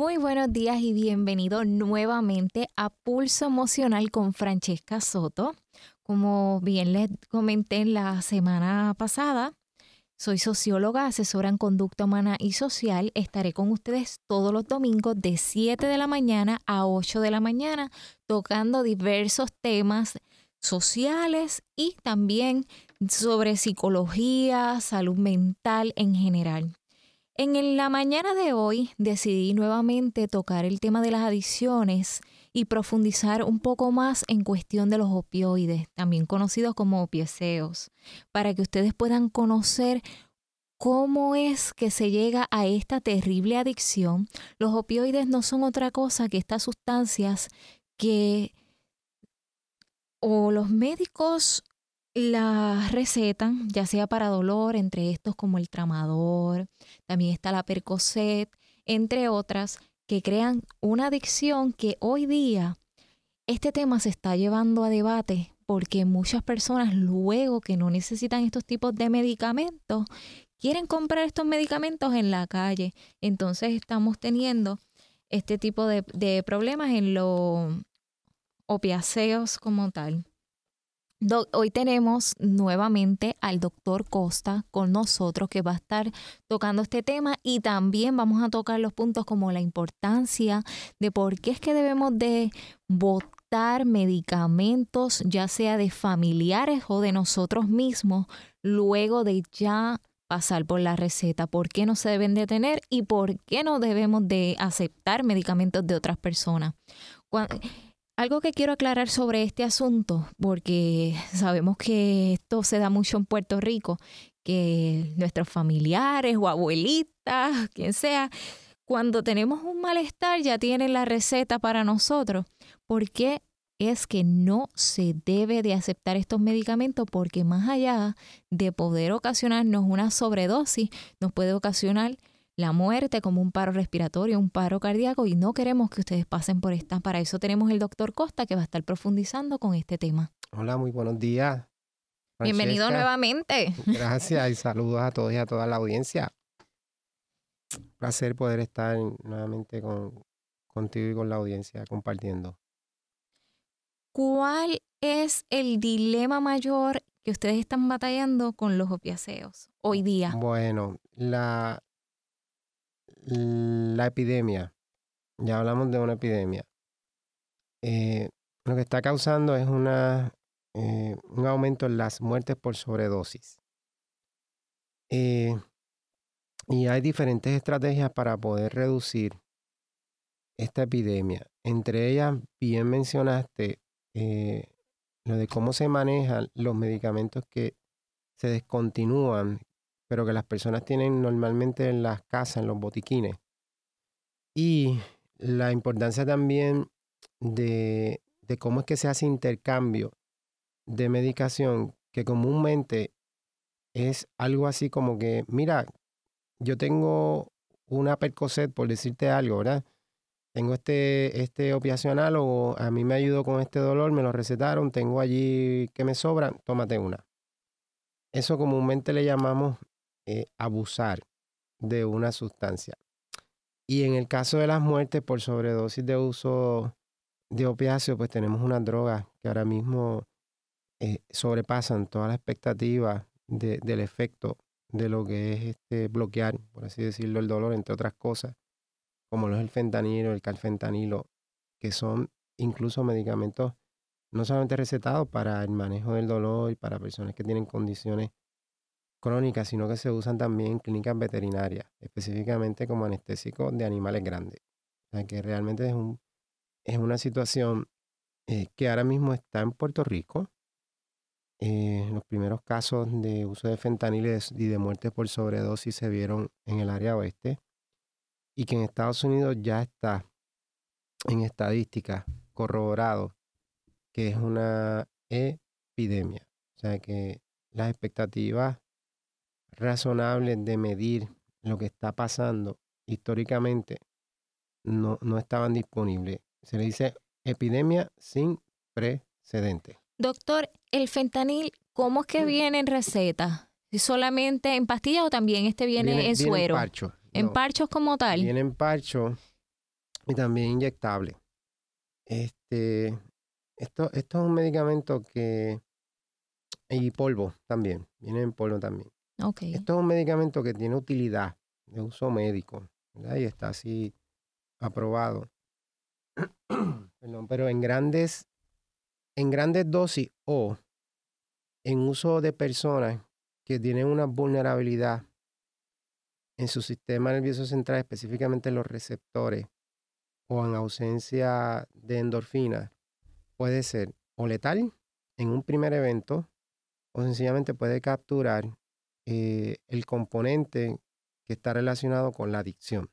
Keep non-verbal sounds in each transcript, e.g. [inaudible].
Muy buenos días y bienvenido nuevamente a Pulso Emocional con Francesca Soto. Como bien les comenté la semana pasada, soy socióloga, asesora en conducta humana y social. Estaré con ustedes todos los domingos de 7 de la mañana a 8 de la mañana tocando diversos temas sociales y también sobre psicología, salud mental en general. En la mañana de hoy decidí nuevamente tocar el tema de las adicciones y profundizar un poco más en cuestión de los opioides, también conocidos como opioseos, para que ustedes puedan conocer cómo es que se llega a esta terrible adicción. Los opioides no son otra cosa que estas sustancias que o los médicos las recetan, ya sea para dolor, entre estos como el tramador, también está la percocet, entre otras, que crean una adicción que hoy día este tema se está llevando a debate porque muchas personas luego que no necesitan estos tipos de medicamentos, quieren comprar estos medicamentos en la calle. Entonces estamos teniendo este tipo de, de problemas en los opiáceos como tal hoy tenemos nuevamente al doctor Costa con nosotros que va a estar tocando este tema y también vamos a tocar los puntos como la importancia de por qué es que debemos de votar medicamentos, ya sea de familiares o de nosotros mismos, luego de ya pasar por la receta, por qué no se deben de tener y por qué no debemos de aceptar medicamentos de otras personas. Algo que quiero aclarar sobre este asunto, porque sabemos que esto se da mucho en Puerto Rico, que nuestros familiares o abuelitas, quien sea, cuando tenemos un malestar ya tienen la receta para nosotros. ¿Por qué es que no se debe de aceptar estos medicamentos? Porque más allá de poder ocasionarnos una sobredosis, nos puede ocasionar la muerte como un paro respiratorio, un paro cardíaco y no queremos que ustedes pasen por esta. Para eso tenemos el doctor Costa que va a estar profundizando con este tema. Hola, muy buenos días. Bienvenido nuevamente. Gracias y saludos a todos y a toda la audiencia. Un placer poder estar nuevamente con, contigo y con la audiencia compartiendo. ¿Cuál es el dilema mayor que ustedes están batallando con los opiáceos hoy día? Bueno, la, la epidemia, ya hablamos de una epidemia, eh, lo que está causando es eh, un aumento en las muertes por sobredosis. Eh, y hay diferentes estrategias para poder reducir esta epidemia. Entre ellas, bien mencionaste lo de cómo se manejan los medicamentos que se descontinúan pero que las personas tienen normalmente en las casas, en los botiquines. Y la importancia también de, de cómo es que se hace intercambio de medicación, que comúnmente es algo así como que, mira, yo tengo una Percocet, por decirte algo, ¿verdad? Tengo este, este opiacional o a mí me ayudó con este dolor, me lo recetaron, tengo allí que me sobra, tómate una. Eso comúnmente le llamamos eh, abusar de una sustancia. Y en el caso de las muertes por sobredosis de uso de opiáceos, pues tenemos unas drogas que ahora mismo eh, sobrepasan toda la expectativa del efecto de lo que es este bloquear, por así decirlo, el dolor, entre otras cosas, como lo es el fentanilo, el calfentanilo, que son incluso medicamentos no solamente recetados para el manejo del dolor y para personas que tienen condiciones crónicas, sino que se usan también en clínicas veterinarias, específicamente como anestésicos de animales grandes. O sea que realmente es, un, es una situación eh, que ahora mismo está en Puerto Rico. Eh, los primeros casos de uso de fentanil y de, muertes por sobredosis se vieron en el área oeste y que en Estados Unidos ya está en estadística corroborado que es una epidemia. O sea que las expectativas razonable de medir lo que está pasando históricamente no, no estaban disponibles. Se le dice epidemia sin precedente. Doctor, el fentanil, ¿cómo es que viene en receta? ¿Solamente en pastillas o también este viene, en suero? En parcho. ¿En parchos como tal? Viene en parcho y también inyectable. Este, esto, esto es un medicamento que... Y polvo también, viene en polvo también. Esto es un medicamento que tiene utilidad de uso médico, ¿verdad? Y está así aprobado. [clears throat] Perdón, pero en grandes, en grandes dosis o en uso de personas que tienen una vulnerabilidad en su sistema nervioso central, específicamente los receptores, o en ausencia de endorfina, puede ser o letal en un primer evento, o sencillamente puede capturar eh, el componente que está relacionado con la adicción.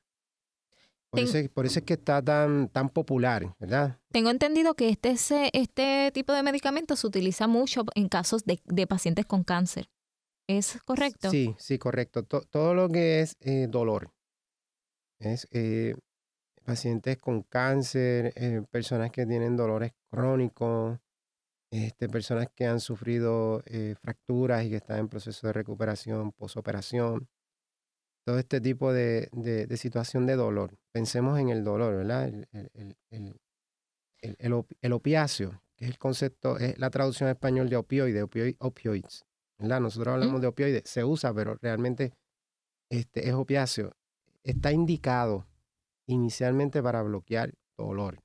Por, eso, por eso, es que está tan, tan popular, ¿verdad? Tengo entendido que este, este tipo de medicamento se utiliza mucho en casos de, de pacientes con cáncer. ¿Es correcto? Sí, sí, correcto. todo lo que es eh, dolor. Es eh, pacientes con cáncer, eh, personas que tienen dolores crónicos, este, personas que han sufrido fracturas y que están en proceso de recuperación, posoperación. Todo este tipo de, de, situación de dolor. Pensemos en el dolor, ¿verdad? El, el, el, el, opiáceo, que es el concepto, es la traducción en español de opioide, opioids. Nosotros hablamos de opioides, se usa, pero realmente este, es opiáceo. Está indicado inicialmente para bloquear dolor.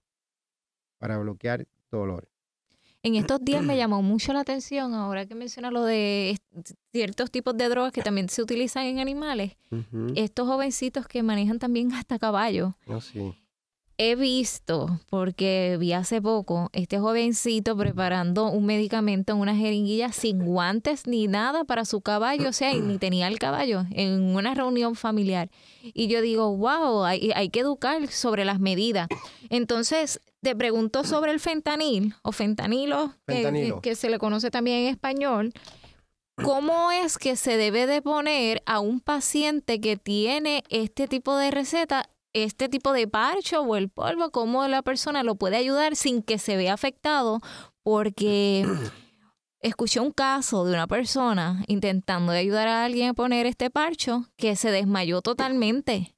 Para bloquear dolor. En estos días me llamó mucho la atención, ahora que menciona lo de ciertos tipos de drogas que también se utilizan en animales, estos jovencitos que manejan también hasta caballos. Oh, sí he visto, porque vi hace poco, este jovencito preparando un medicamento en una jeringuilla sin guantes ni nada para su caballo, o sea, ni tenía el caballo en una reunión familiar. Y yo digo, wow, hay, hay que educar sobre las medidas. Entonces, te pregunto sobre el fentanil o fentanilo, Que, que se le conoce también en español. ¿Cómo es que se debe de poner a un paciente que tiene este tipo de receta este tipo de parcho o el polvo, cómo la persona lo puede ayudar sin que se vea afectado, porque [clears throat] escuché un caso de una persona intentando ayudar a alguien a poner este parcho que se desmayó totalmente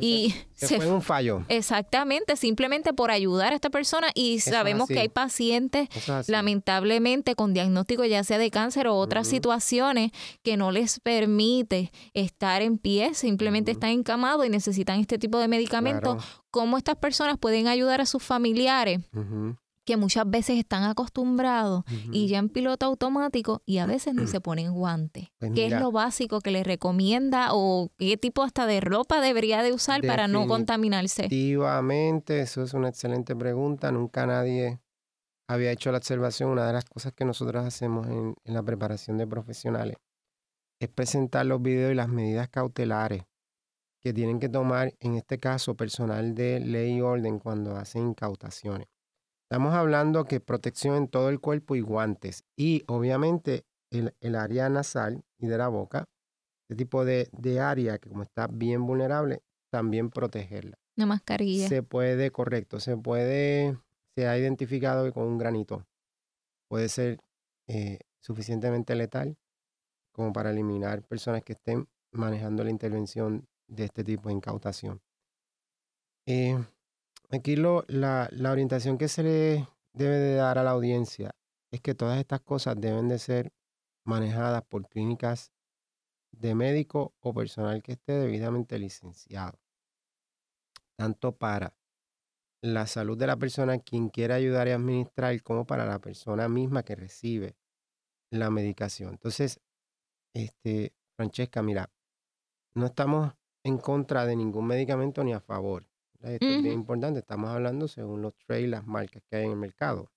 y se, fue un fallo. Exactamente, simplemente por ayudar a esta persona y sabemos que hay pacientes lamentablemente con diagnóstico ya sea de cáncer o otras situaciones que no les permite estar en pie, simplemente están encamados y necesitan este tipo de medicamentos. ¿Cómo estas personas pueden ayudar a sus familiares? Que muchas veces están acostumbrados y ya en piloto automático y a veces ni se ponen guantes. Pues ¿Qué es lo básico que les recomienda o qué tipo hasta de ropa debería de usar para no contaminarse? Efectivamente, eso es una excelente pregunta. Nunca nadie había hecho la observación. Una de las cosas que nosotros hacemos en, en la preparación de profesionales es presentar los videos y las medidas cautelares que tienen que tomar, en este caso, personal de ley y orden cuando hacen incautaciones. Estamos hablando que protección en todo el cuerpo y guantes. Y obviamente el, el área nasal y de la boca, este tipo de, de, área que como está bien vulnerable, también protegerla. Una mascarilla. Se puede, correcto, se puede, se ha identificado que con un granito puede ser eh, suficientemente letal como para eliminar personas que estén manejando la intervención de este tipo de incautación. Eh, Aquí lo, la, la orientación que se le debe de dar a la audiencia es que todas estas cosas deben de ser manejadas por clínicas de médico o personal que esté debidamente licenciado, tanto para la salud de la persona quien quiera ayudar y administrar como para la persona misma que recibe la medicación. Entonces, este, Francesca, mira, no estamos en contra de ningún medicamento ni a favor. Esto es bien importante. Estamos hablando según los trades, las marcas que hay en el mercado.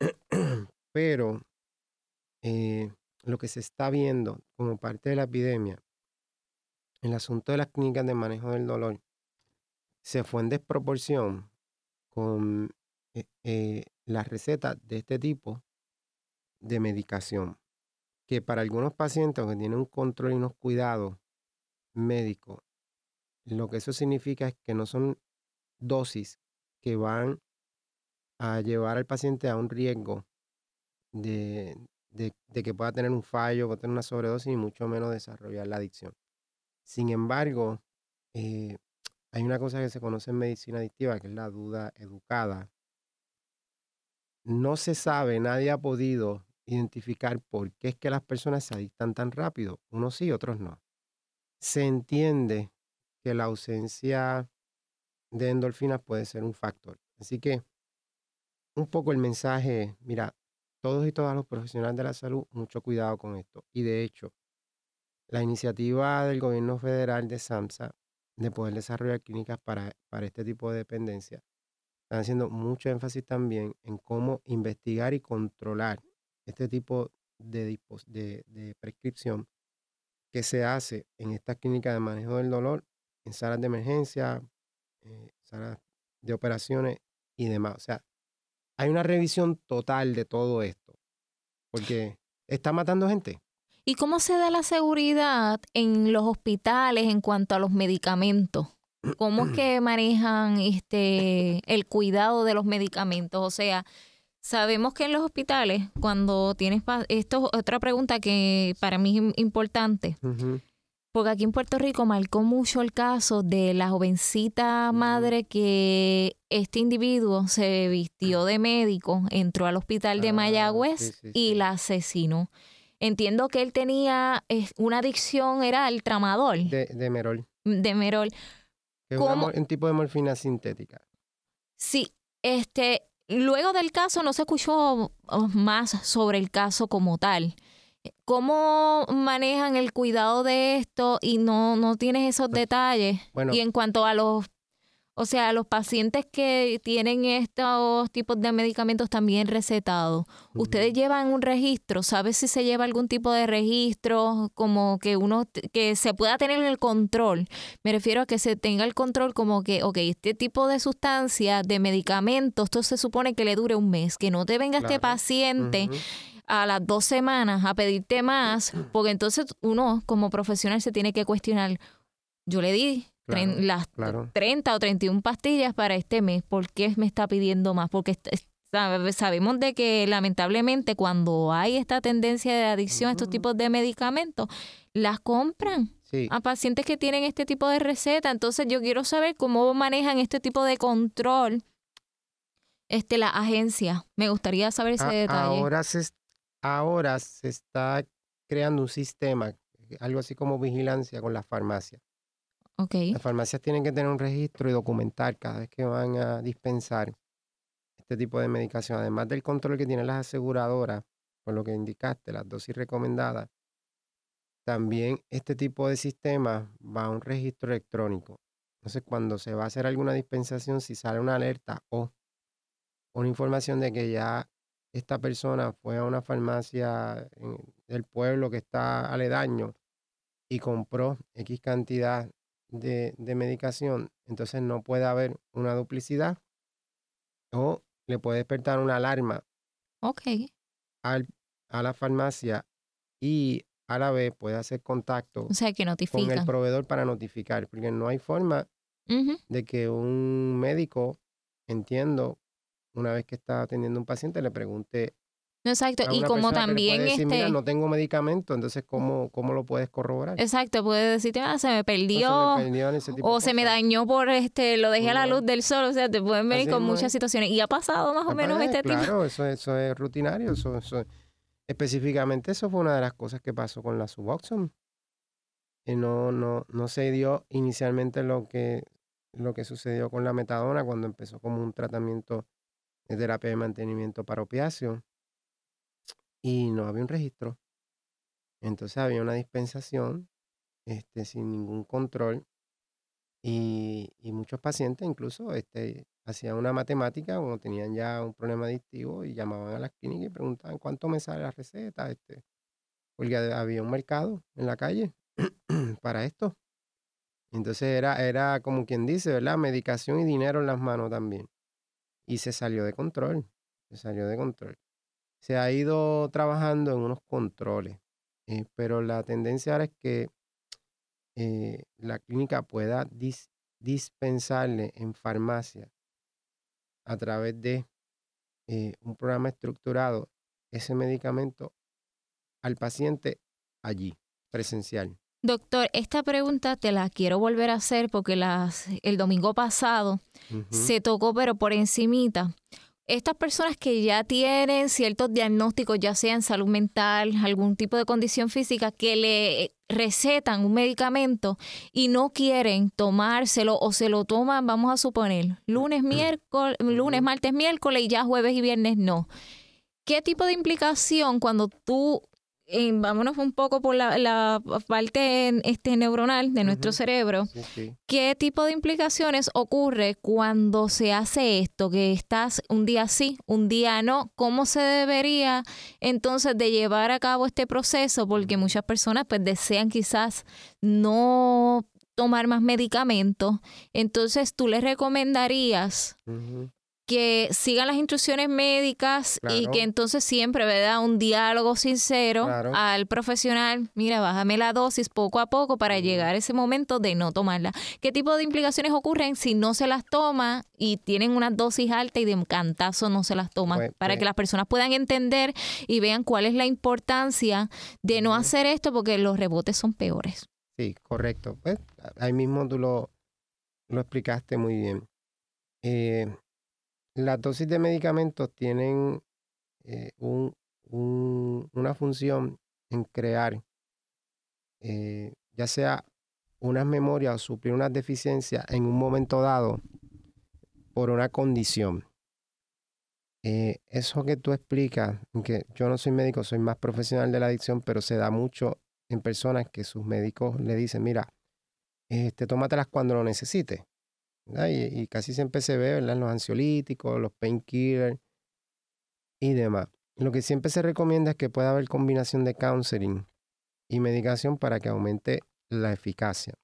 [clears throat] Pero eh, lo que se está viendo como parte de la epidemia, el asunto de las clínicas de manejo del dolor, se fue en desproporción con eh, eh, las recetas de este tipo de medicación, que para algunos pacientes que tienen un control y unos cuidados médicos lo que eso significa es que no son dosis que van a llevar al paciente a un riesgo de, que pueda tener un fallo, pueda tener una sobredosis y mucho menos desarrollar la adicción. Sin embargo, eh, hay una cosa que se conoce en medicina adictiva, que es la duda educada. No se sabe, nadie ha podido identificar por qué es que las personas se adictan tan rápido. Unos sí, otros no. Se entiende que la ausencia de endorfinas puede ser un factor. Así que un poco el mensaje, mira, todos y todas los profesionales de la salud, mucho cuidado con esto. Y de hecho, la iniciativa del gobierno federal de SAMSA de poder desarrollar clínicas para, para este tipo de dependencia, están haciendo mucho énfasis también en cómo investigar y controlar este tipo de, de, de prescripción que se hace en estas clínicas de manejo del dolor, en salas de emergencia, eh, salas de operaciones y demás. O sea, hay una revisión total de todo esto, porque está matando gente. ¿Y cómo se da la seguridad en los hospitales en cuanto a los medicamentos? ¿Cómo es [clears throat] que manejan este el cuidado de los medicamentos? O sea, sabemos que en los hospitales, cuando tienes esto es otra pregunta que para mí es importante. Porque aquí en Puerto Rico marcó mucho el caso de la jovencita madre que este individuo se vistió de médico, entró al hospital de ah, Mayagüez y la asesinó. Entiendo que él tenía una adicción, era el tramadol. De, de Merol. De Merol. es un tipo de morfina sintética. Sí, este, luego del caso no se escuchó oh, más sobre el caso como tal. ¿Cómo manejan el cuidado de esto y no, no tienes esos detalles? y en cuanto a los, o sea, los pacientes que tienen estos tipos de medicamentos también recetados, ¿ustedes llevan un registro? ¿Sabes si se lleva algún tipo de registro como que uno, que se pueda tener el control? Me refiero a que se tenga el control como que, ok, este tipo de sustancia, de medicamentos, esto se supone que le dure un mes, que no te venga este paciente a las dos semanas a pedirte más, porque entonces uno como profesional se tiene que cuestionar, yo le di las 30 o 31 pastillas para este mes, ¿por qué me está pidiendo más? Porque sabemos de que lamentablemente cuando hay esta tendencia de adicción a estos tipos de medicamentos, las compran. a pacientes que tienen este tipo de receta. Entonces yo quiero saber cómo manejan este tipo de control este, la agencia. Me gustaría saber ese detalle. Ahora se, ahora se está creando un sistema, algo así como vigilancia con las farmacias. Okay. Las farmacias tienen que tener un registro y documentar cada vez que van a dispensar este tipo de medicación, además del control que tienen las aseguradoras, por lo que indicaste, las dosis recomendadas. También este tipo de sistema va a un registro electrónico. Entonces, cuando se va a hacer alguna dispensación, si sale una alerta o una información de que ya esta persona fue a una farmacia del pueblo que está aledaño y compró X cantidad de, medicación, entonces no puede haber una duplicidad o le puede despertar una alarma al, a la farmacia y a la vez puede hacer contacto con el proveedor para notificar, porque no hay forma de que un médico, entiendo, una vez que está atendiendo un paciente, le pregunte. Exacto, y como también este... no tengo medicamento, entonces ¿cómo, cómo lo puedes corroborar? Exacto, puede decirte, ah, se me perdió, o se me dañó por, este, lo dejé a la luz del sol, o sea, te pueden venir con muchas situaciones. Y ha pasado más o menos este tipo. Claro, eso, eso es rutinario, eso, eso, específicamente eso fue una de las cosas que pasó con la Suboxone. Y no, no, no se dio inicialmente lo que, lo que sucedió con la metadona cuando empezó como un tratamiento de terapia de mantenimiento para opiáceo y no había un registro. Entonces había una dispensación este, sin ningún control y, muchos pacientes incluso este, hacían una matemática cuando tenían ya un problema adictivo y llamaban a las clínicas y preguntaban cuánto me sale la receta, este, porque había un mercado en la calle [clears throat] para esto. Entonces era, era como quien dice, ¿verdad? Medicación y dinero en las manos también y se salió de control, se salió de control. Se ha ido trabajando en unos controles, eh, pero la tendencia ahora es que eh, la clínica pueda dispensarle en farmacia a través de eh, un programa estructurado ese medicamento al paciente allí, presencial. Doctor, esta pregunta te la quiero volver a hacer porque las, el domingo pasado se tocó, pero por encimita. Estas personas que ya tienen ciertos diagnósticos, ya sea en salud mental, algún tipo de condición física, que le recetan un medicamento y no quieren tomárselo o se lo toman, vamos a suponer, lunes, miércoles, lunes, martes, miércoles y ya jueves y viernes no. ¿Qué tipo de implicación cuando tú vámonos un poco por la, parte este, neuronal de nuestro cerebro, ¿qué tipo de implicaciones ocurre cuando se hace esto? Que estás un día sí, un día no. ¿Cómo se debería entonces de llevar a cabo este proceso? Porque muchas personas pues desean quizás no tomar más medicamentos. Entonces, ¿tú les recomendarías que sigan las instrucciones médicas y que entonces siempre, ¿verdad? Un diálogo sincero al profesional, mira, bájame la dosis poco a poco para llegar a ese momento de no tomarla. ¿Qué tipo de implicaciones ocurren si no se las toma y tienen una dosis alta y de cantazo no se las toman? Pues, para que pues las personas puedan entender y vean cuál es la importancia de no hacer esto porque los rebotes son peores. Sí, correcto. Pues ahí mismo tú lo, lo explicaste muy bien. Eh, las dosis de medicamentos tienen eh, un, una función en crear, eh, ya sea unas memorias o suplir unas deficiencias en un momento dado por una condición. Eh, eso que tú explicas, que yo no soy médico, soy más profesional de la adicción, pero se da mucho en personas que sus médicos le dicen, mira, este, tómatelas cuando lo necesites. Y, casi siempre se ve, ¿verdad? Los ansiolíticos, los painkillers y demás. Lo que siempre se recomienda es que pueda haber combinación de counseling y medicación para que aumente la eficacia.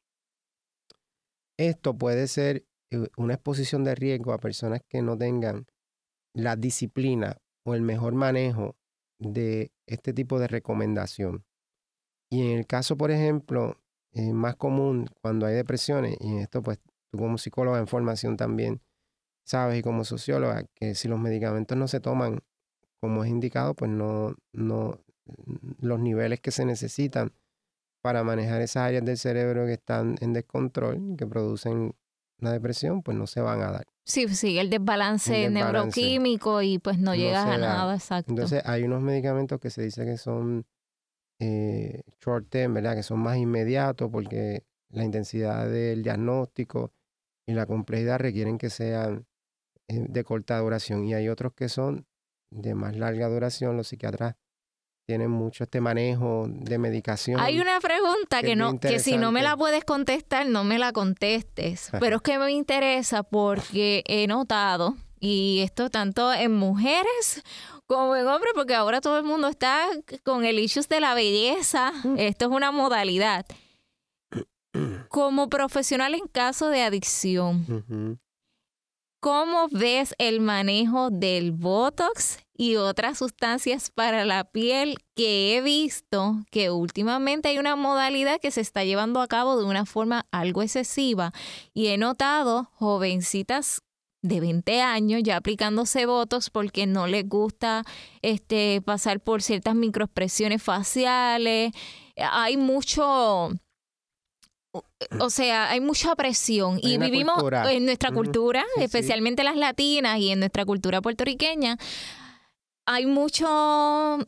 Esto puede ser eh, una exposición de riesgo a personas que no tengan la disciplina o el mejor manejo de este tipo de recomendación. Y en el caso, por ejemplo, eh, más común cuando hay depresiones, y en esto pues tú como psicóloga en formación también sabes y como socióloga que si los medicamentos no se toman como es indicado, pues no, no, los niveles que se necesitan para manejar esas áreas del cerebro que están en descontrol, que producen la depresión, pues no se van a dar. Sí, sí, el desbalance, neuroquímico y pues no, llegas a nada, exacto. Entonces hay unos medicamentos que se dice que son eh, short term, ¿verdad? Que son más inmediatos porque la intensidad del diagnóstico y la complejidad requieren que sean eh, de corta duración y hay otros que son de más larga duración. Los psiquiatras tienen mucho este manejo de medicación. Hay una pregunta que, no, que si no me la puedes contestar, no me la contestes. Pero es [laughs] que me interesa porque he notado, y esto tanto en mujeres como en hombres, porque ahora todo el mundo está con el issues de la belleza. Mm. Esto es una modalidad. Como profesional en caso de adicción, ¿cómo ves el manejo del Botox y otras sustancias para la piel que he visto que últimamente hay una modalidad que se está llevando a cabo de una forma algo excesiva y he notado jovencitas de 20 años ya aplicándose Botox porque no les gusta este pasar por ciertas microexpresiones faciales. Hay mucho o sea, hay mucha presión y vivimos en nuestra cultura, especialmente las latinas y en nuestra cultura puertorriqueña, hay mucho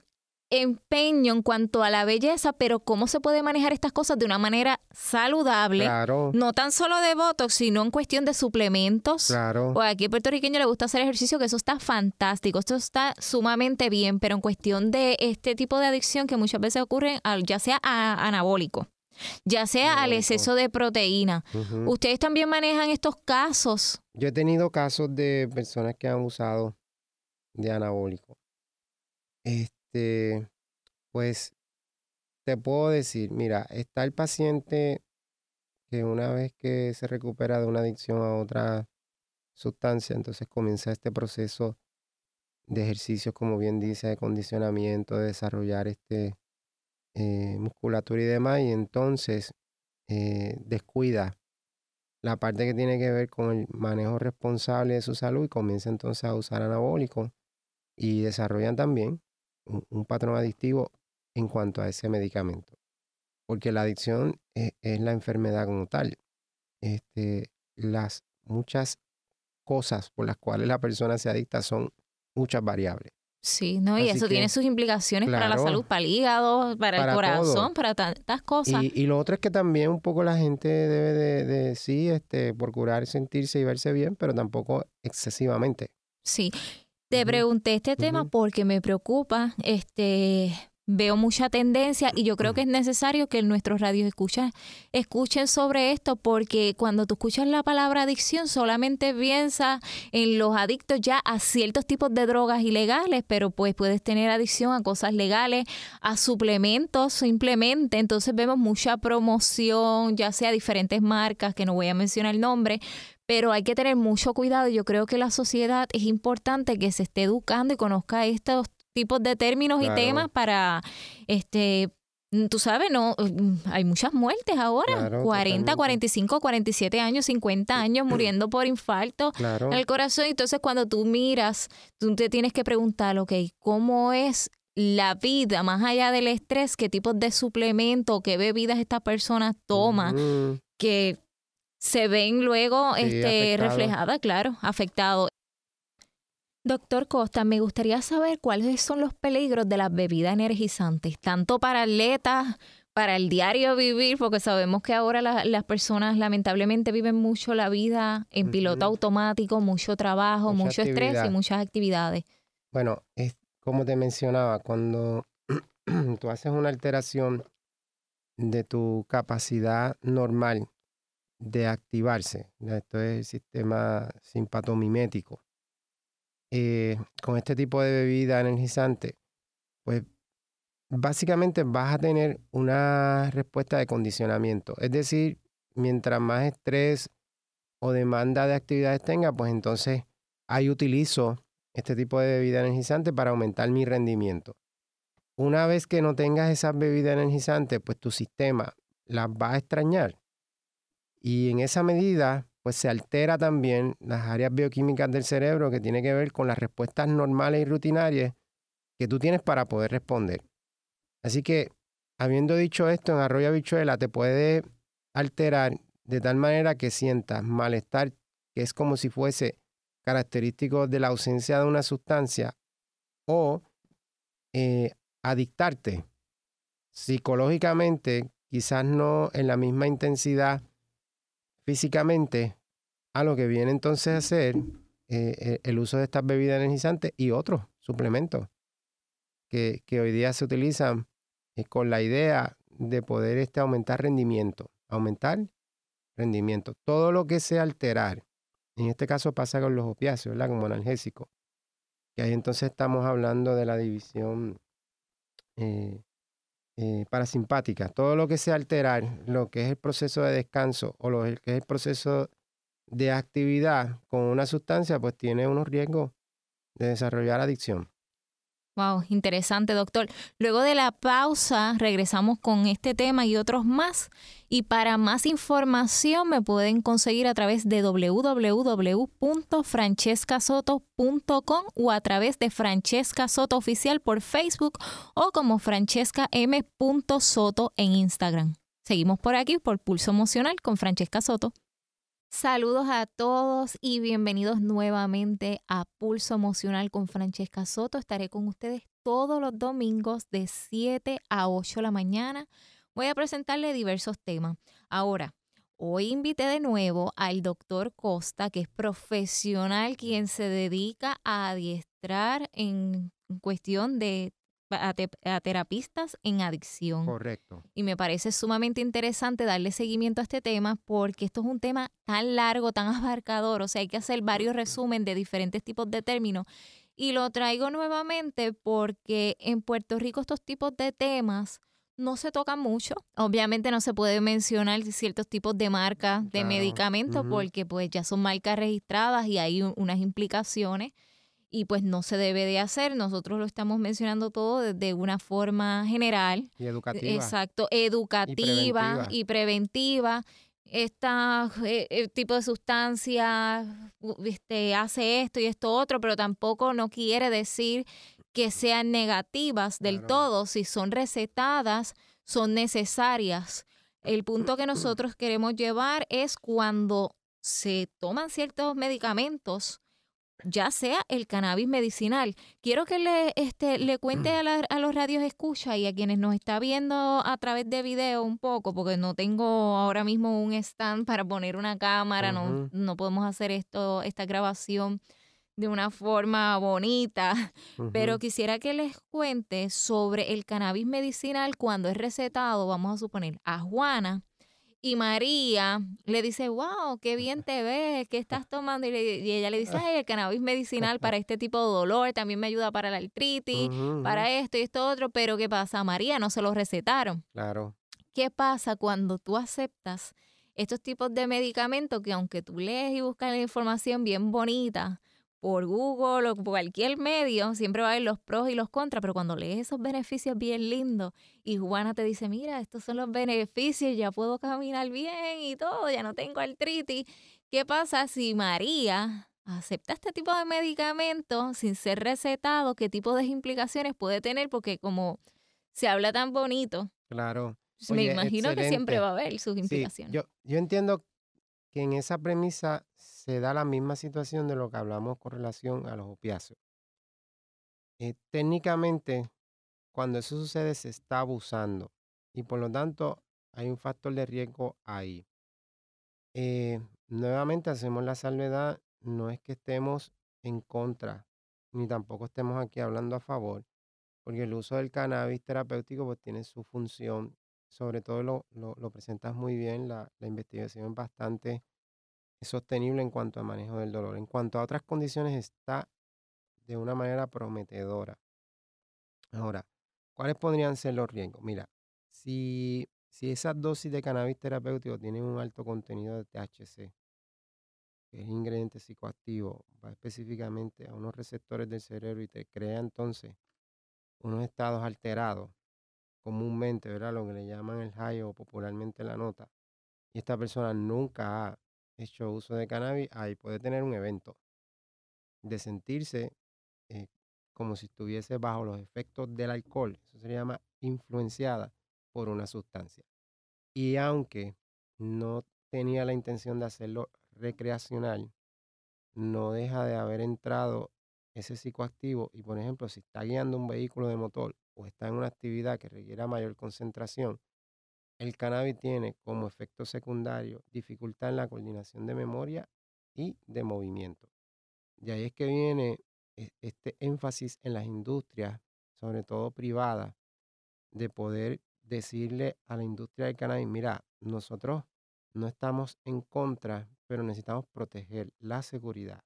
empeño en cuanto a la belleza, pero cómo se puede manejar estas cosas de una manera saludable, no tan solo de votos, sino en cuestión de suplementos. Claro. O aquí al puertorriqueño le gusta hacer ejercicio, que eso está fantástico, esto está sumamente bien, pero en cuestión de este tipo de adicción que muchas veces ocurre, ya sea anabólico ya sea al exceso de proteína. ¿Ustedes también manejan estos casos? Yo he tenido casos de personas que han usado de anabólico. Este, pues te puedo decir, mira, está el paciente que una vez que se recupera de una adicción a otra sustancia, entonces comienza este proceso de ejercicios, como bien dice, de condicionamiento, de desarrollar este eh, musculatura y demás, y entonces eh, descuida la parte que tiene que ver con el manejo responsable de su salud y comienza entonces a usar anabólicos y desarrollan también un, patrón adictivo en cuanto a ese medicamento. porque la adicción es, es la enfermedad como tal. Este, las muchas cosas por las cuales la persona se adicta son muchas variables. Sí, ¿no? Y Así eso tiene sus implicaciones para la salud, para el hígado, para, Para el corazón, todo. para tantas cosas. Y, y lo otro es que también un poco la gente debe de, de sí, este, procurar sentirse y verse bien, pero tampoco excesivamente. Sí. Te pregunté este tema porque me preocupa, este, veo mucha tendencia y yo creo que es necesario que nuestros radios escuchen, escuchen sobre esto porque cuando tú escuchas la palabra adicción solamente piensas en los adictos ya a ciertos tipos de drogas ilegales, pero pues puedes tener adicción a cosas legales, a suplementos simplemente, entonces vemos mucha promoción, ya sea diferentes marcas, que no voy a mencionar el nombre, pero hay que tener mucho cuidado. Yo creo que la sociedad es importante que se esté educando y conozca estos tipos de términos Claro. y temas para, este, mm, tú sabes, no, mm, hay muchas muertes ahora, Claro, 40, totalmente. 45, 47 años, 50 años [clears throat] muriendo por infarto Claro. al corazón. Entonces, cuando tú miras, tú te tienes que preguntar, ok, ¿cómo es la vida más allá del estrés? ¿Qué tipos de suplementos, qué bebidas estas personas toman? Ujú. que se ven luego Sí, este, reflejadas, claro, afectado. Doctor Costa, me gustaría saber cuáles son los peligros de las bebidas energizantes, tanto para atletas, para el diario vivir, porque sabemos que ahora la- las personas lamentablemente viven mucho la vida en piloto automático, mucho trabajo, Mucha mucho estrés y muchas actividades. Bueno, es como te mencionaba, cuando [clears throat] tú haces una alteración de tu capacidad normal de activarse, esto es el sistema simpatomimético, eh, con este tipo de bebida energizante, pues básicamente vas a tener una respuesta de condicionamiento. Es decir, mientras más estrés o demanda de actividades tenga, pues entonces ahí utilizo este tipo de bebida energizante para aumentar mi rendimiento. Una vez que no tengas esas bebidas energizantes, pues tu sistema las va a extrañar. Y en esa medida, pues se altera también las áreas bioquímicas del cerebro que tiene que ver con las respuestas normales y rutinarias que tú tienes para poder responder. Así que, habiendo dicho esto, en arroyo habichuela te puede alterar de tal manera que sientas malestar, que es como si fuese característico de la ausencia de una sustancia, o eh, adictarte psicológicamente, quizás no en la misma intensidad físicamente, a lo que viene entonces a ser eh, eh, el uso de estas bebidas energizantes y otros suplementos que, que hoy día se utilizan eh, con la idea de poder este, aumentar rendimiento, aumentar rendimiento. Todo lo que sea alterar, en este caso pasa con los opiáceos, ¿verdad? Como analgésicos, que ahí entonces estamos hablando de la división eh, eh, parasimpática. Todo lo que sea alterar, lo que es el proceso de descanso o lo que es el proceso de actividad con una sustancia, pues tiene unos riesgos de desarrollar adicción. Wow, interesante, doctor. Luego de la pausa, regresamos con este tema y otros más. Y para más información me pueden conseguir a través de www.francescasoto.com o a través de Francesca Soto Oficial por Facebook o como Francesca M. Soto en Instagram. Seguimos por aquí por Pulso Emocional con Francesca Soto. Saludos a todos y bienvenidos nuevamente a Pulso Emocional con Francesca Soto. Estaré con ustedes todos los domingos de 7 a 8 de la mañana. Voy a presentarle diversos temas. Ahora, hoy invité de nuevo al doctor Costa, que es profesional quien se dedica a adiestrar en cuestión de a, te- a terapistas en adicción. Correcto. Y me parece sumamente interesante darle seguimiento a este tema porque esto es un tema tan largo, tan [laughs] abarcador, o sea, hay que hacer varios resúmenes de diferentes tipos de términos. Y lo traigo nuevamente porque en Puerto Rico estos tipos de temas no se tocan mucho. Obviamente no se puede mencionar ciertos tipos de marcas de Claro, medicamentos porque pues ya son marcas registradas y hay un- unas implicaciones y pues no se debe de hacer. Nosotros lo estamos mencionando todo de, de una forma general. Y educativa. Exacto, educativa preventiva. y preventiva. Esta eh, tipo de sustancia este, hace esto y esto otro, pero tampoco no quiere decir que sean negativas del Claro. todo. Si son recetadas, son necesarias. El punto que nosotros queremos llevar es cuando se toman ciertos medicamentos, ya sea el cannabis medicinal. Quiero que le, este, le cuente a, a los radios escucha y a quienes nos está viendo a través de video un poco, porque no tengo ahora mismo un stand para poner una cámara, no, no podemos hacer esto, esta grabación de una forma bonita, [laughs] pero quisiera que les cuente sobre el cannabis medicinal cuando es recetado, vamos a suponer, a Juana y María le dice, wow, qué bien te ves, ¿qué estás tomando? Y, ella le dice, ay, el cannabis medicinal para este tipo de dolor, también me ayuda para la artritis, para esto y esto otro, pero ¿qué pasa? María no se lo recetaron. Claro. ¿Qué pasa cuando tú aceptas estos tipos de medicamentos que aunque tú lees y buscas la información bien bonita, por Google o por cualquier medio, siempre va a haber los pros y los contras, pero cuando lees esos beneficios bien lindos y Juana te dice, mira, estos son los beneficios, ya puedo caminar bien y todo, ya no tengo artritis, ¿qué pasa si María acepta este tipo de medicamentos sin ser recetado? ¿Qué tipo de implicaciones puede tener? Porque como se habla tan bonito. Claro. me imagino que siempre va a haber sus implicaciones. yo, yo entiendo que en esa premisa se da la misma situación de lo que hablamos con relación a los opiáceos. Eh, técnicamente, cuando eso sucede, se está abusando y por lo tanto hay un factor de riesgo ahí. Eh, nuevamente hacemos la salvedad, no es que estemos en contra, ni tampoco estemos aquí hablando a favor, porque el uso del cannabis terapéutico pues tiene su función sobre todo lo, lo, presentas muy bien, la, la, investigación es bastante sostenible en cuanto a manejo del dolor. En cuanto a otras condiciones está de una manera prometedora. Ahora, ¿cuáles podrían ser los riesgos? Mira, si, si esas dosis de cannabis terapéutico tienen un alto contenido de THC, que es ingrediente psicoactivo, va específicamente a unos receptores del cerebro y te crea entonces unos estados alterados comúnmente, ¿verdad? Lo que le llaman el high o popularmente la nota. Y esta persona nunca ha hecho uso de cannabis, ahí puede tener un evento de sentirse eh, como si estuviese bajo los efectos del alcohol. Eso se llama influenciada por una sustancia. Y aunque no tenía la intención de hacerlo recreacional, no deja de haber entrado ese psicoactivo y, por ejemplo, si está guiando un vehículo de motor o está en una actividad que requiera mayor concentración, el cannabis tiene como efecto secundario dificultad en la coordinación de memoria y de movimiento. Y ahí es que viene e, este énfasis en las industrias, sobre todo privadas, de poder decirle a la industria del cannabis, mira, nosotros no estamos en contra, pero necesitamos proteger la seguridad,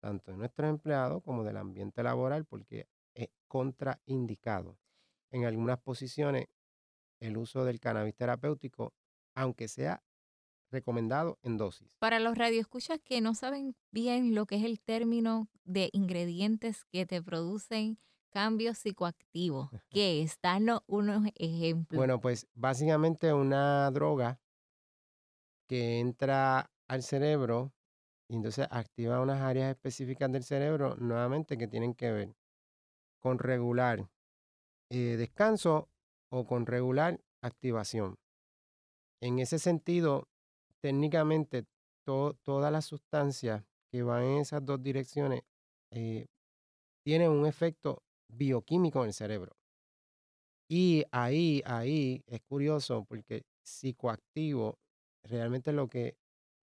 tanto de nuestros empleados como del ambiente laboral, porque es contraindicado en algunas posiciones el uso del cannabis terapéutico, aunque sea recomendado en dosis. Para los radioescuchas que no saben bien lo que es el término de ingredientes que te producen cambios psicoactivos, [laughs] ¿qué es? Danos unos ejemplos. Bueno, pues básicamente una droga que entra al cerebro y entonces activa unas áreas específicas del cerebro, nuevamente que tienen que ver con regular eh, descanso o con regular activación. En ese sentido, técnicamente todas las sustancias que van en esas dos direcciones eh, tienen un efecto bioquímico en el cerebro. Y ahí, ahí es curioso porque psicoactivo realmente es lo que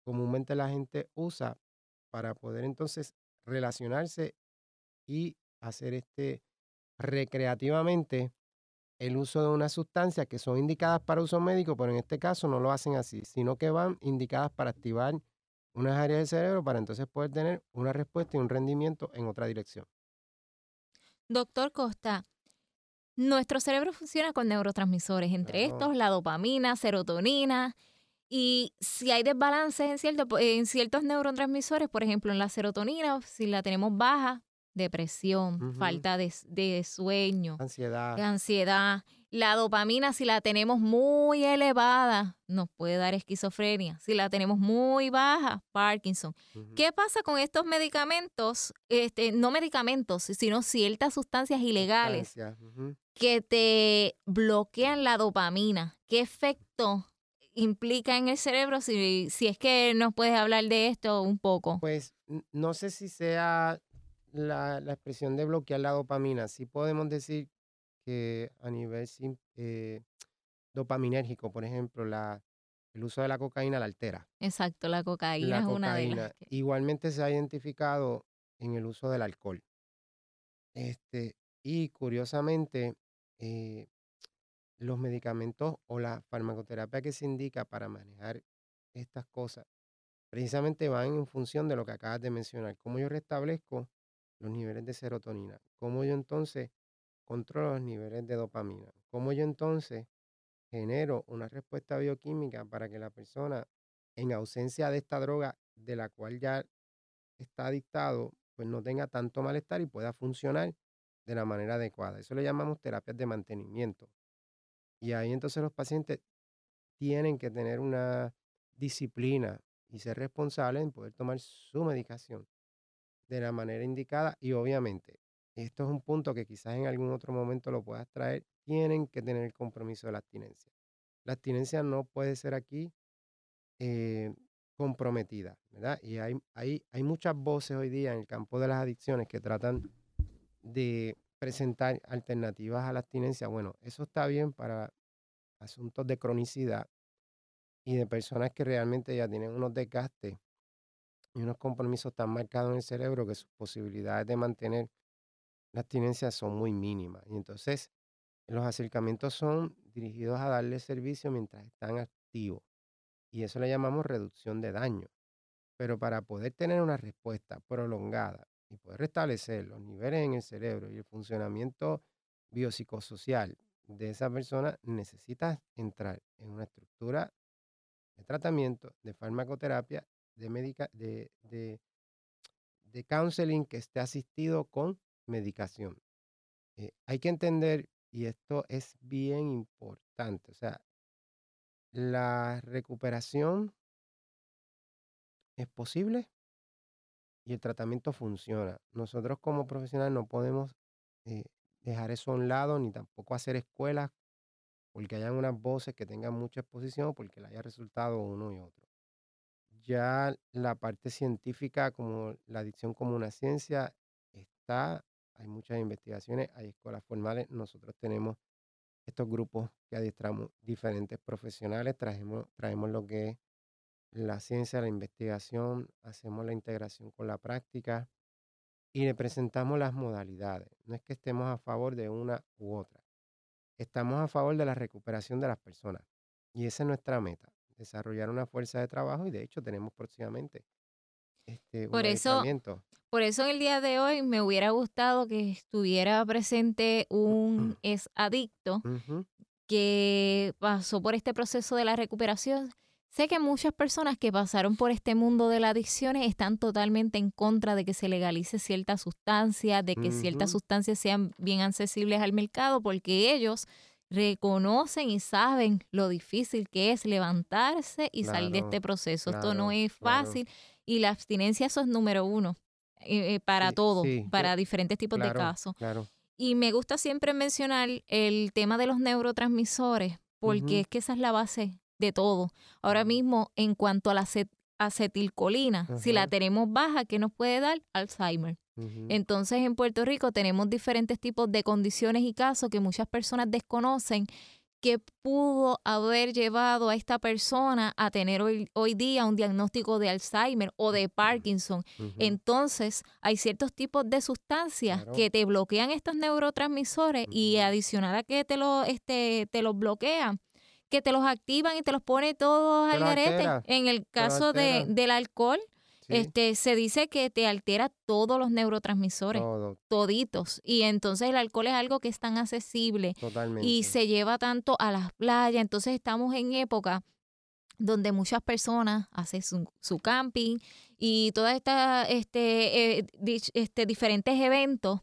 comúnmente la gente usa para poder entonces relacionarse y hacer este recreativamente el uso de unas sustancias que son indicadas para uso médico, pero en este caso no lo hacen así, sino que van indicadas para activar unas áreas del cerebro para entonces poder tener una respuesta y un rendimiento en otra dirección. Doctor Costa, nuestro cerebro funciona con neurotransmisores, entre estos la dopamina, serotonina, y si hay desbalances en, cierto, en ciertos neurotransmisores, por ejemplo en la serotonina, si la tenemos baja, depresión, falta de, sueño, ansiedad. ansiedad. La dopamina, si la tenemos muy elevada, nos puede dar esquizofrenia. Si la tenemos muy baja, Parkinson. ¿Qué pasa con estos medicamentos? Este, no medicamentos, sino ciertas sustancias ilegales que te bloquean la dopamina. ¿Qué efecto implica en el cerebro? Si, si es que nos puedes hablar de esto un poco. Pues no sé si sea la, expresión de bloquear la dopamina. Sí podemos decir que a nivel eh, dopaminérgico, por ejemplo, la, el uso de la cocaína la altera. Exacto, la cocaína es una de las Igualmente se ha identificado en el uso del alcohol. Este, y curiosamente, eh, los medicamentos o la farmacoterapia que se indica para manejar estas cosas precisamente van en función de lo que acabas de mencionar. Cómo yo restablezco los niveles de serotonina. Cómo yo entonces controlo los niveles de dopamina. Cómo yo entonces genero una respuesta bioquímica para que la persona, en ausencia de esta droga de la cual ya está adictado, pues no tenga tanto malestar y pueda funcionar de la manera adecuada. Eso le llamamos terapias de mantenimiento. Y ahí entonces los pacientes tienen que tener una disciplina y ser responsables en poder tomar su medicación de la manera indicada y obviamente esto es un punto que quizás en algún otro momento lo puedas traer, tienen que tener el compromiso de la abstinencia. La abstinencia no puede ser aquí eh, comprometida, ¿verdad? Y hay, hay, hay muchas voces hoy día en el campo de las adicciones que tratan de presentar alternativas a la abstinencia. Bueno, eso está bien para asuntos de cronicidad y de personas que realmente ya tienen unos desgastes y unos compromisos tan marcados en el cerebro que sus posibilidades de mantener la abstinencia son muy mínimas. Y entonces los acercamientos son dirigidos a darle servicio mientras están activos. Y eso le llamamos reducción de daño. Pero para poder tener una respuesta prolongada y poder restablecer los niveles en el cerebro y el funcionamiento biopsicosocial de esa persona, necesitas entrar en una estructura de tratamiento, de farmacoterapia, de, de, de, de counseling que esté asistido con medicación. Eh, hay que entender, y esto es bien importante, o sea, la recuperación es posible y el tratamiento funciona. Nosotros como profesionales no podemos eh, dejar eso a un lado ni tampoco hacer escuelas porque hayan unas voces que tengan mucha exposición porque le haya resultado uno y otro. Ya la parte científica, como la adicción como una ciencia, está, hay muchas investigaciones, hay escuelas formales, nosotros tenemos estos grupos que adiestramos diferentes profesionales, traemos, traemos lo que es la ciencia, la investigación, hacemos la integración con la práctica y le presentamos las modalidades. No es que estemos a favor de una u otra. Estamos a favor de la recuperación de las personas. Y esa es nuestra meta, desarrollar una fuerza de trabajo y de hecho tenemos próximamente este, por eso, por eso en el día de hoy me hubiera gustado que estuviera presente un [clears throat] ex adicto que pasó por este proceso de la recuperación. Sé que muchas personas que pasaron por este mundo de las adicciones están totalmente en contra de que se legalice ciertas sustancias, de que ciertas sustancias sean bien accesibles al mercado, porque ellos reconocen y saben lo difícil que es levantarse y salir de este proceso. Esto no es fácil y la abstinencia eso es número uno eh, eh, para todo, para diferentes tipos de casos. Y me gusta siempre mencionar el tema de los neurotransmisores, porque es que esa es la base de todo. Ahora mismo, en cuanto a la acetilcolina, si la tenemos baja, ¿qué nos puede dar? Alzheimer. Entonces, en Puerto Rico tenemos diferentes tipos de condiciones y casos que muchas personas desconocen que pudo haber llevado a esta persona a tener hoy, hoy día un diagnóstico de Alzheimer o de Parkinson. Entonces, hay ciertos tipos de sustancias que te bloquean estos neurotransmisores y adicional a que te, lo, este, te los bloquean, que te los activan y te los pone todos al garete. En el caso de, del alcohol, este, se dice que te altera todos los neurotransmisores, toditos. Y entonces el alcohol es algo que es tan accesible y se lleva tanto a las playas. Entonces estamos en época donde muchas personas hacen su, camping y todas estas este, eh, este, diferentes eventos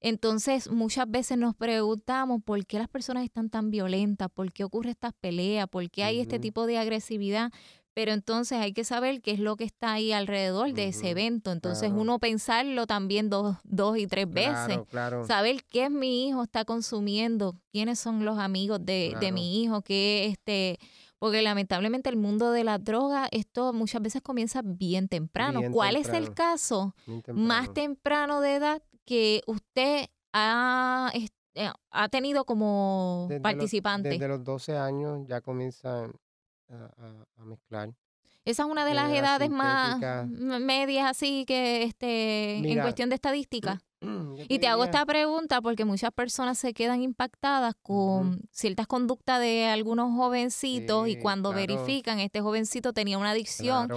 entonces, muchas veces nos preguntamos por qué las personas están tan violentas, por qué ocurre estas peleas, por qué hay este tipo de agresividad. pero entonces hay que saber qué es lo que está ahí alrededor de ese evento. Entonces uno pensarlo también dos, dos y tres veces. Saber qué es mi hijo está consumiendo, quiénes son los amigos de, de mi hijo, qué este porque lamentablemente el mundo de la droga, esto muchas veces comienza bien temprano. ¿Cuál es el caso más temprano de edad que usted ha, eh, ha tenido como participante? desde los 12 años ya comienzan a, mezclar. Esa es una de las edades más medias así que este en cuestión de estadística. [clears throat] Y te hago esta pregunta porque muchas personas se quedan impactadas con ciertas conductas de algunos jovencitos y cuando verifican, este jovencito tenía una adicción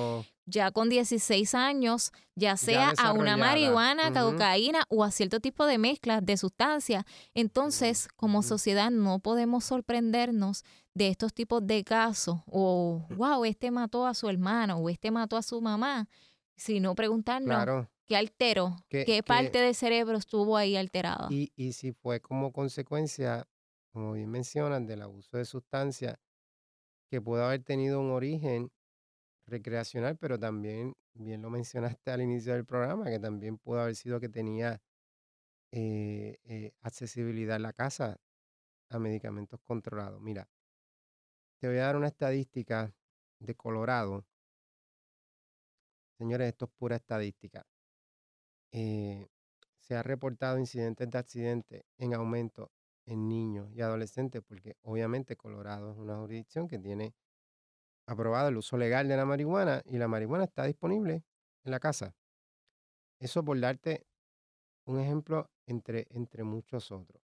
ya con 16 años, ya sea a una marihuana, cocaína o a cierto tipo de mezclas de sustancias. Entonces, como sociedad no podemos sorprendernos de estos tipos de casos o, wow, este mató a su hermano o este mató a su mamá, sino preguntarnos ¿Qué alteró? ¿Qué, parte del cerebro estuvo ahí alterada? Y, y si fue como consecuencia, como bien mencionan, del abuso de sustancias, que pudo haber tenido un origen recreacional, pero también, bien lo mencionaste al inicio del programa, que también pudo haber sido que tenía eh, eh, accesibilidad en la casa a medicamentos controlados. Mira, te voy a dar una estadística de Colorado. Señores, esto es pura estadística. Eh, se ha reportado incidentes de accidentes en aumento en niños y adolescentes, porque obviamente Colorado es una jurisdicción que tiene aprobado el uso legal de la marihuana y la marihuana está disponible en la casa. Eso por darte un ejemplo entre, entre muchos otros.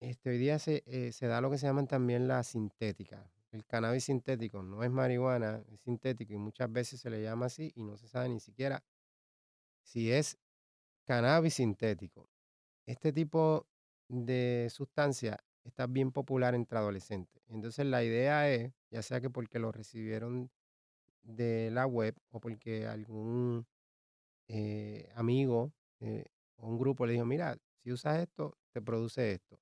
Este, hoy día se, eh, se da lo que se llaman también la sintética. El cannabis sintético no es marihuana, es sintético y muchas veces se le llama así y no se sabe ni siquiera si es cannabis sintético. Este tipo de sustancia está bien popular entre adolescentes. Entonces la idea es, ya sea que porque lo recibieron de la web o porque algún eh, amigo eh, o un grupo le dijo, mira, si usas esto, te produce esto.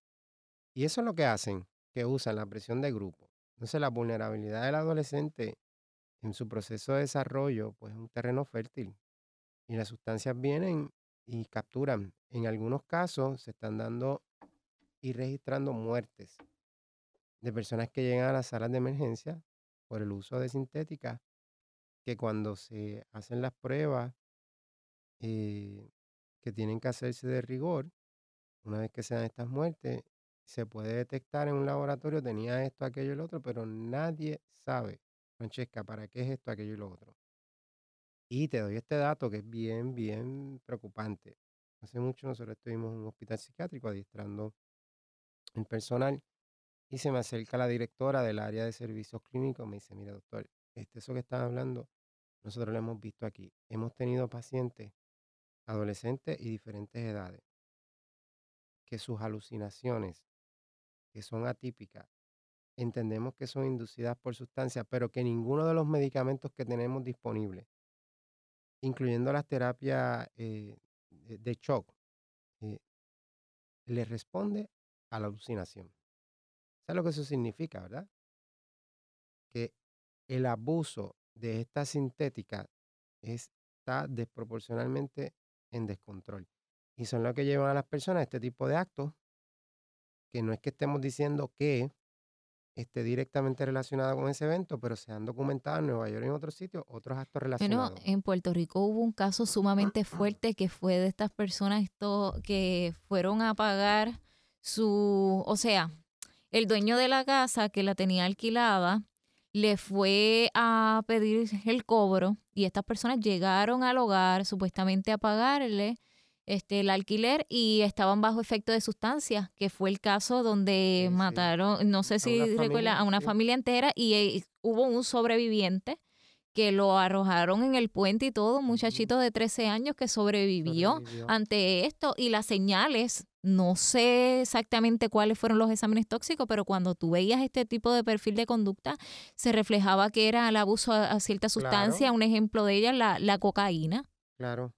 Y eso es lo que hacen, que usan la presión de grupo. Entonces la vulnerabilidad del adolescente en su proceso de desarrollo, pues es un terreno fértil y las sustancias vienen y capturan. En algunos casos se están dando y registrando muertes de personas que llegan a las salas de emergencia por el uso de sintética, que cuando se hacen las pruebas eh, que tienen que hacerse de rigor, una vez que se dan estas muertes, se puede detectar en un laboratorio, tenía esto, aquello y lo otro, pero nadie sabe, Francesca, para qué es esto, aquello y lo otro. Y te doy este dato que es bien, bien preocupante. Hace mucho nosotros estuvimos en un hospital psiquiátrico adiestrando el personal y se me acerca la directora del área de servicios clínicos me dice, mira doctor, este, eso que están hablando, nosotros lo hemos visto aquí. Hemos tenido pacientes, adolescentes y diferentes edades, que sus alucinaciones, que son atípicas, entendemos que son inducidas por sustancias, pero que ninguno de los medicamentos que tenemos disponibles incluyendo las terapias eh, de, shock, eh, le responde a la alucinación. ¿Sabes lo que eso significa, verdad? Que el abuso de esta sintética está desproporcionalmente en descontrol. Y son lo que llevan a las personas a este tipo de actos, que no es que estemos diciendo que esté directamente relacionada con ese evento, pero se han documentado en Nueva York y en otros sitios otros actos relacionados. Bueno, en Puerto Rico hubo un caso sumamente fuerte que fue de estas personas esto, que fueron a pagar su, o sea, el dueño de la casa que la tenía alquilada le fue a pedir el cobro y estas personas llegaron al hogar supuestamente a pagarle este, el alquiler y estaban bajo efecto de sustancias, que fue el caso donde mataron, no sé si recuerda, a una familia entera y eh, hubo un sobreviviente que lo arrojaron en el puente y todo, un muchachito de 13 años que sobrevivió, ante esto y las señales, no sé exactamente cuáles fueron los exámenes tóxicos, pero cuando tú veías este tipo de perfil de conducta, se reflejaba que era el abuso a, cierta sustancia, un ejemplo de ella, la, la cocaína. Claro.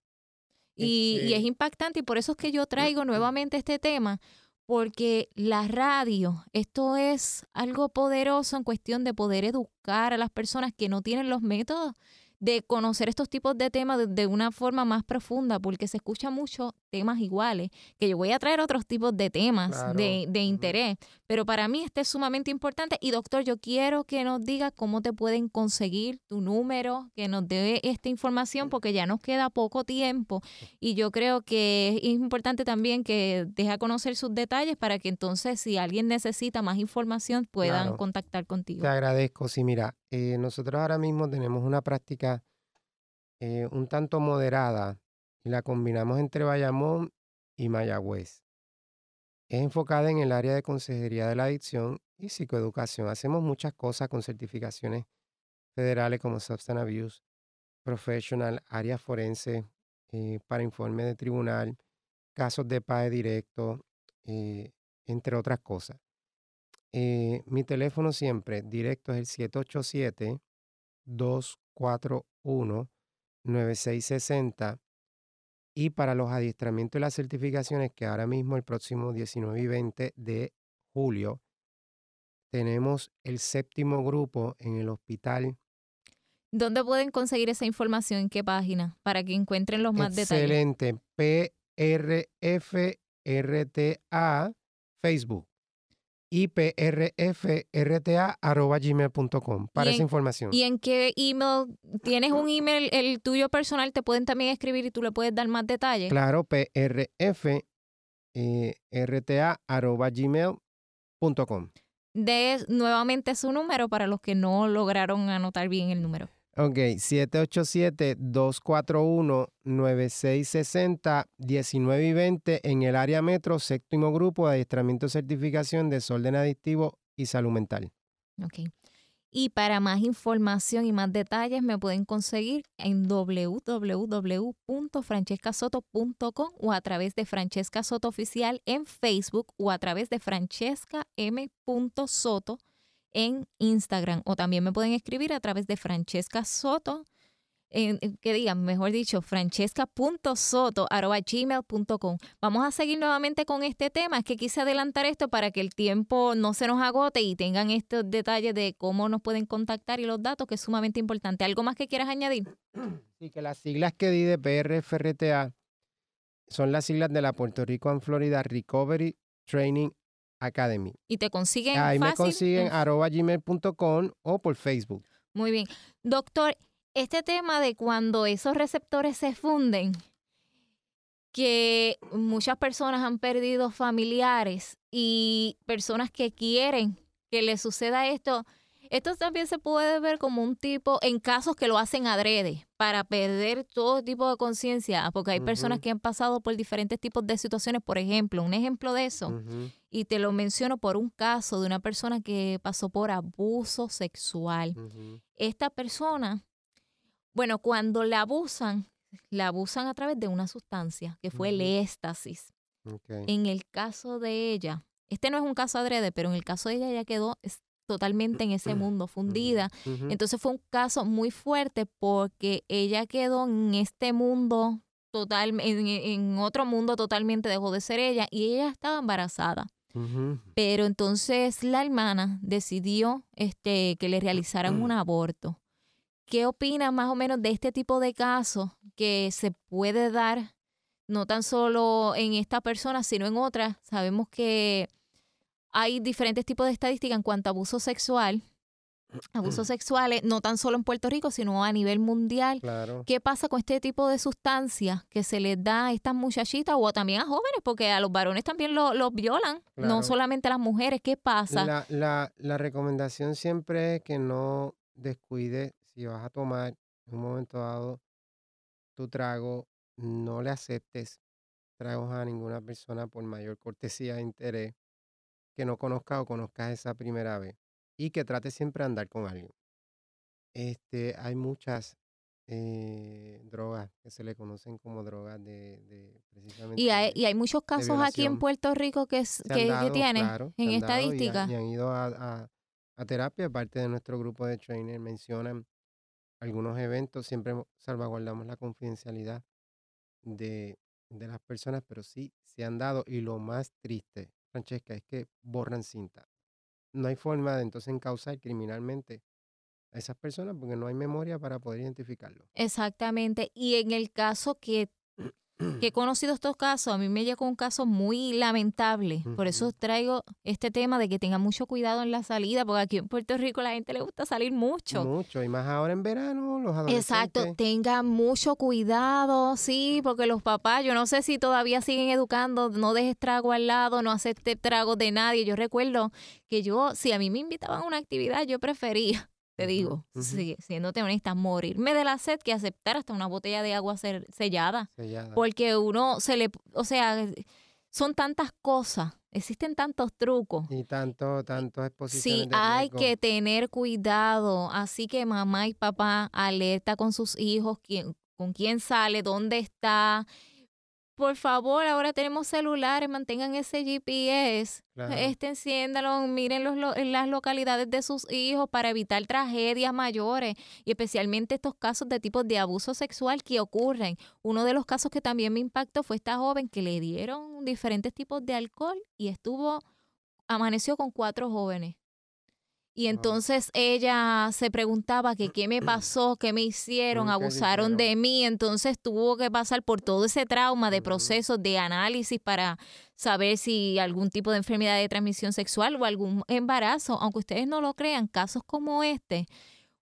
Y, es este impactante y por eso es que yo traigo nuevamente este tema, porque la radio, esto es algo poderoso en cuestión de poder educar a las personas que no tienen los métodos de conocer estos tipos de temas de, una forma más profunda, porque se escucha mucho temas iguales, que yo voy a traer otros tipos de temas de, de, interés, pero para mí este es sumamente importante. Y doctor, yo quiero que nos diga cómo te pueden conseguir tu número, que nos dé esta información, porque ya nos queda poco tiempo y yo creo que es importante también que deje a conocer sus detalles para que entonces si alguien necesita más información puedan contactar contigo. Te agradezco. Sí, mira, eh, nosotros ahora mismo tenemos una práctica eh, un tanto moderada y la combinamos entre Bayamón y Mayagüez. Es enfocada en el área de consejería de la adicción y psicoeducación. Hacemos muchas cosas con certificaciones federales como Substance Abuse Professional, área forense eh, para informe de tribunal, casos de PAE directo, eh, entre otras cosas. mi teléfono siempre directo es el 787 241 9660 y para los adiestramientos y las certificaciones que ahora mismo el próximo 19 y 20 de julio tenemos el séptimo grupo en el hospital. ¿Dónde pueden conseguir esa información? ¿En qué página? Para que encuentren los más detalles. Excelente. PRFRTA Facebook iprfrta.gmail.com para esa información. ¿Y en qué email? ¿Tienes un email, el tuyo personal? ¿Te pueden también escribir y tú le puedes dar más detalles? Claro, prfrta.gmail.com. De nuevamente su número para los que no lograron anotar bien el número. Ok, 787-241-9660, 19 y 20 en el área metro, séptimo grupo de adiestramiento certificación, desorden adictivo y salud mental. Ok. Y para más información y más detalles me pueden conseguir en www.francescasoto.com o a través de Francesca Soto Oficial en Facebook o a través de Francesca M. Soto en Instagram o también me pueden escribir a través de Francesca Soto, que digan, mejor dicho, francesca.soto.gmail.com. Vamos a seguir nuevamente con este tema. Es que quise adelantar esto para que el tiempo no se nos agote y tengan estos detalles de cómo nos pueden contactar y los datos, que es sumamente importante. ¿Algo más que quieras añadir? [clears throat] Sí, que las siglas que di de PRFRTA son las siglas de la Puerto Rico and Florida Recovery Training Academy. ¿Y te consiguen Ahí me consiguen arroba gmail.com o por Facebook. Muy bien. Doctor, este tema de cuando esos receptores se funden, que muchas personas han perdido familiares y personas que quieren que les suceda esto, esto también se puede ver como un tipo, en casos que lo hacen adrede, para perder todo tipo de conciencia, porque hay personas que han pasado por diferentes tipos de situaciones. Por ejemplo, un ejemplo de eso, y te lo menciono por un caso de una persona que pasó por abuso sexual. Esta persona, bueno, cuando la abusan, la abusan a través de una sustancia, que fue el éxtasis. En el caso de ella, este no es un caso adrede, pero en el caso de ella ya quedó totalmente en ese mundo, fundida. Entonces fue un caso muy fuerte porque ella quedó en este mundo total, en, otro mundo totalmente dejó de ser ella y ella estaba embarazada. Pero entonces la hermana decidió este, que le realizaran un aborto. ¿Qué opina más o menos de este tipo de casos que se puede dar no tan solo en esta persona, sino en otras? Sabemos que hay diferentes tipos de estadísticas en cuanto a abuso sexual. [clears throat] Abusos sexuales, no tan solo en Puerto Rico, sino a nivel mundial. ¿Qué pasa con este tipo de sustancias que se les da a estas muchachitas o también a jóvenes? Porque a los varones también los violan, no solamente a las mujeres. ¿Qué pasa? La, la, la recomendación siempre es que no descuides si vas a tomar en un momento dado tu trago, no le aceptes tragos a ninguna persona por mayor cortesía e interés que no conozcas o conozcas esa primera vez y que trate siempre de andar con alguien. Este, hay muchas eh, drogas que se le conocen como drogas de, precisamente. Y hay, y hay muchos casos aquí en Puerto Rico que, que, tienen en estadística. Y, han ido a, a, terapia, parte de nuestro grupo de trainers mencionan algunos eventos, siempre salvaguardamos la confidencialidad de, de las personas, pero sí se han dado y lo más triste Francesca, es que borran cinta. No hay forma de entonces encauzar criminalmente a esas personas porque no hay memoria para poder identificarlo. Exactamente. Y en el caso que que he conocido estos casos, a mí me llegó un caso muy lamentable. Por eso traigo este tema de que tengan mucho cuidado en la salida, porque aquí en Puerto Rico la gente le gusta salir mucho. Mucho, y más ahora en verano, los adolescentes. Exacto, tengan mucho cuidado, sí, porque los papás, yo no sé si todavía siguen educando, no dejes trago al lado, no acepte trago de nadie. Yo recuerdo que yo, si a mí me invitaban a una actividad, yo prefería te digo, siéndote honesta, morirme de la sed que aceptar hasta una botella de agua sellada. sellada. Porque uno se le, o sea, son tantas cosas, existen tantos trucos. Y tanto, tantos exposiciones. Sí, hay que tener cuidado. Así que mamá y papá alerta con sus hijos, quién, con quién sale, dónde está por favor, ahora tenemos celulares, mantengan ese GPS, este enciéndalo, miren los, las localidades de sus hijos para evitar tragedias mayores y especialmente estos casos de tipo de abuso sexual que ocurren. Uno de los casos que también me impactó fue esta joven que le dieron diferentes tipos de alcohol y estuvo, amaneció con cuatro jóvenes. Y entonces ella se preguntaba que qué me [clears throat] pasó, qué me hicieron, abusaron de mí. Entonces tuvo que pasar por todo ese trauma de procesos de análisis para saber si algún tipo de enfermedad de transmisión sexual o algún embarazo. Aunque ustedes no lo crean, casos como este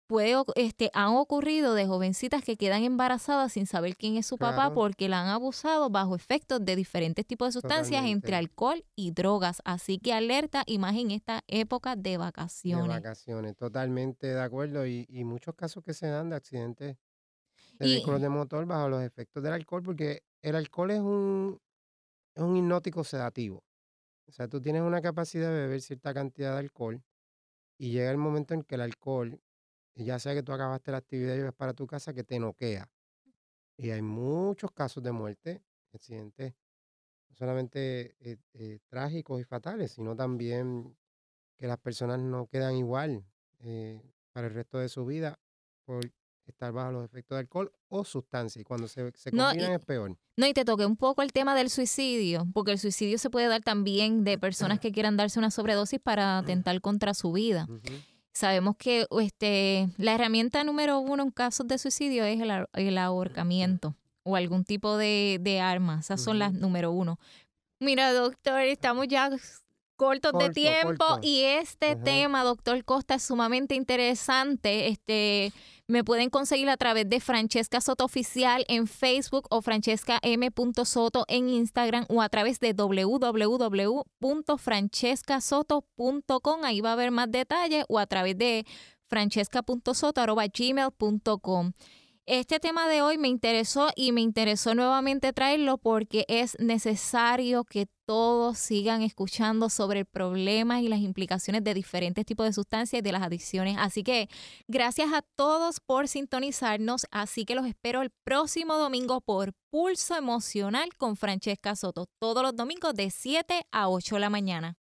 puede, este, han ocurrido de jovencitas que quedan embarazadas sin saber quién es su papá porque la han abusado bajo efectos de diferentes tipos de sustancias entre alcohol y drogas. Así que alerta y más en esta época de vacaciones. De vacaciones, totalmente de acuerdo. Y, y muchos casos que se dan de accidentes de vehículos de motor bajo los efectos del alcohol, porque el alcohol es un, es un hipnótico sedativo. O sea, tú tienes una capacidad de beber cierta cantidad de alcohol y llega el momento en que el alcohol y ya sea que tú acabaste la actividad y vas para tu casa, que te noquea. Y hay muchos casos de muerte, accidentes, no solamente eh, eh, trágicos y fatales, sino también que las personas no quedan igual eh, para el resto de su vida por estar bajo los efectos de alcohol o sustancia. Y cuando se, se combinan es peor. No, y te toqué un poco el tema del suicidio, porque el suicidio se puede dar también de [clears throat] personas que quieran darse una sobredosis para [clears throat] atentar contra su vida. Sabemos que este, la herramienta número uno en casos de suicidio es el, ahorcamiento o algún tipo de, de arma. Esas son las número uno. Mira, doctor, estamos ya cortos de tiempo y este tema, doctor Costa, es sumamente interesante. Este, me pueden conseguir a través de Francesca Soto Oficial en Facebook o Francesca M. Soto en Instagram o a través de www.francescasoto.com. Ahí va a haber más detalles o a través de francesca.soto.gmail.com. Este tema de hoy me interesó y me interesó nuevamente traerlo porque es necesario que todos sigan escuchando sobre el problema y las implicaciones de diferentes tipos de sustancias y de las adicciones. Así que gracias a todos por sintonizarnos. Así que los espero el próximo domingo por Pulso Emocional con Francesca Soto, todos los domingos de 7 a 8 de la mañana.